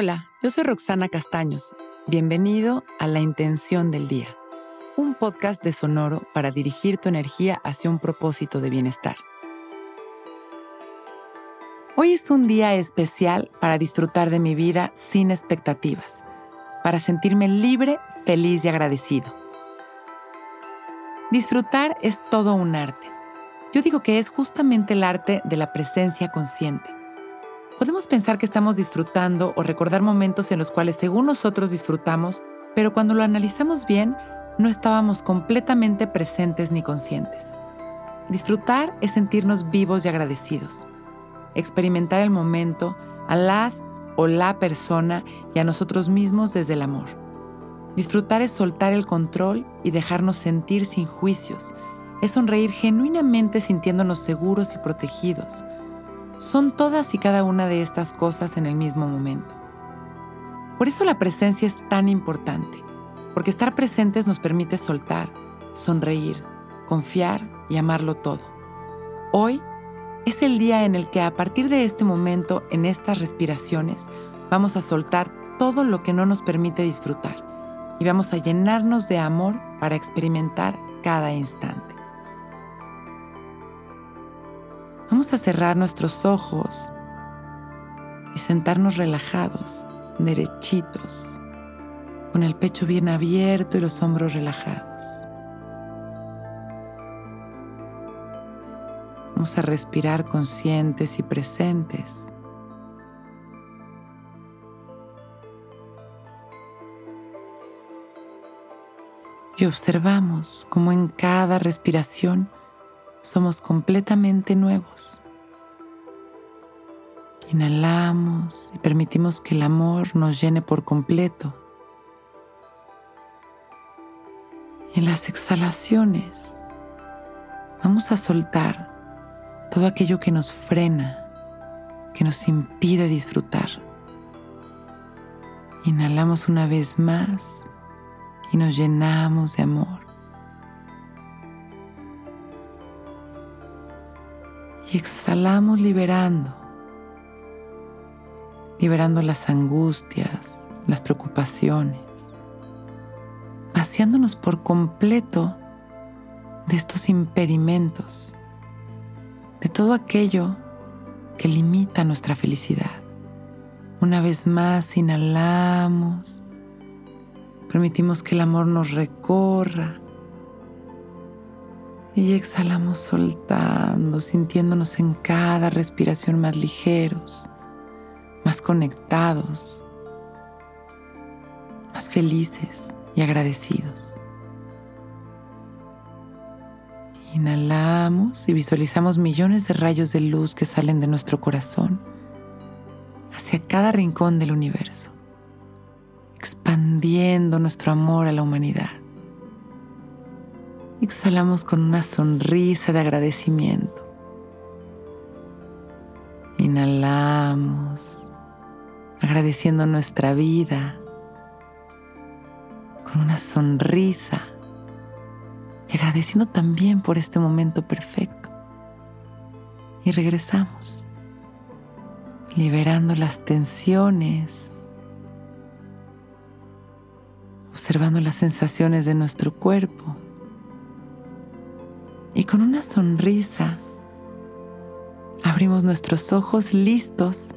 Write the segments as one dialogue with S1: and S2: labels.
S1: Hola, yo soy Roxana Castaños. Bienvenido a La Intención del Día, un podcast de Sonoro para dirigir tu energía hacia un propósito de bienestar. Hoy es un día especial para disfrutar de mi vida sin expectativas, para sentirme libre, feliz y agradecido. Disfrutar es todo un arte. Yo digo que es justamente el arte de la presencia consciente Podemos pensar que estamos disfrutando o recordar momentos en los cuales según nosotros disfrutamos, pero cuando lo analizamos bien, no estábamos completamente presentes ni conscientes. Disfrutar es sentirnos vivos y agradecidos. Experimentar el momento, a las o la persona y a nosotros mismos desde el amor. Disfrutar es soltar el control y dejarnos sentir sin juicios. Es sonreír genuinamente sintiéndonos seguros y protegidos son todas y cada una de estas cosas en el mismo momento. Por eso la presencia es tan importante, porque estar presentes nos permite soltar, sonreír, confiar y amarlo todo. Hoy es el día en el que a partir de este momento, en estas respiraciones, vamos a soltar todo lo que no nos permite disfrutar y vamos a llenarnos de amor para experimentar cada instante. Vamos a cerrar nuestros ojos y sentarnos relajados, derechitos, con el pecho bien abierto y los hombros relajados. Vamos a respirar conscientes y presentes. Y observamos cómo en cada respiración somos completamente nuevos. Inhalamos y permitimos que el amor nos llene por completo. en las exhalaciones vamos a soltar todo aquello que nos frena, que nos impide disfrutar. Inhalamos una vez más y nos llenamos de amor. Y exhalamos liberando, liberando las angustias, las preocupaciones, vaciándonos por completo de estos impedimentos, de todo aquello que limita nuestra felicidad. Una vez más inhalamos, permitimos que el amor nos recorra y exhalamos soltando, sintiéndonos en cada respiración más ligeros, más conectados, más felices y agradecidos. Inhalamos y visualizamos millones de rayos de luz que salen de nuestro corazón hacia cada rincón del universo, expandiendo nuestro amor a la humanidad. Exhalamos con una sonrisa de agradecimiento. Inhalamos, agradeciendo nuestra vida. Con una sonrisa. Y agradeciendo también por este momento perfecto. Y regresamos, liberando las tensiones, observando las sensaciones de nuestro cuerpo y con una sonrisa abrimos nuestros ojos listos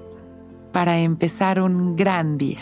S1: para empezar un gran día.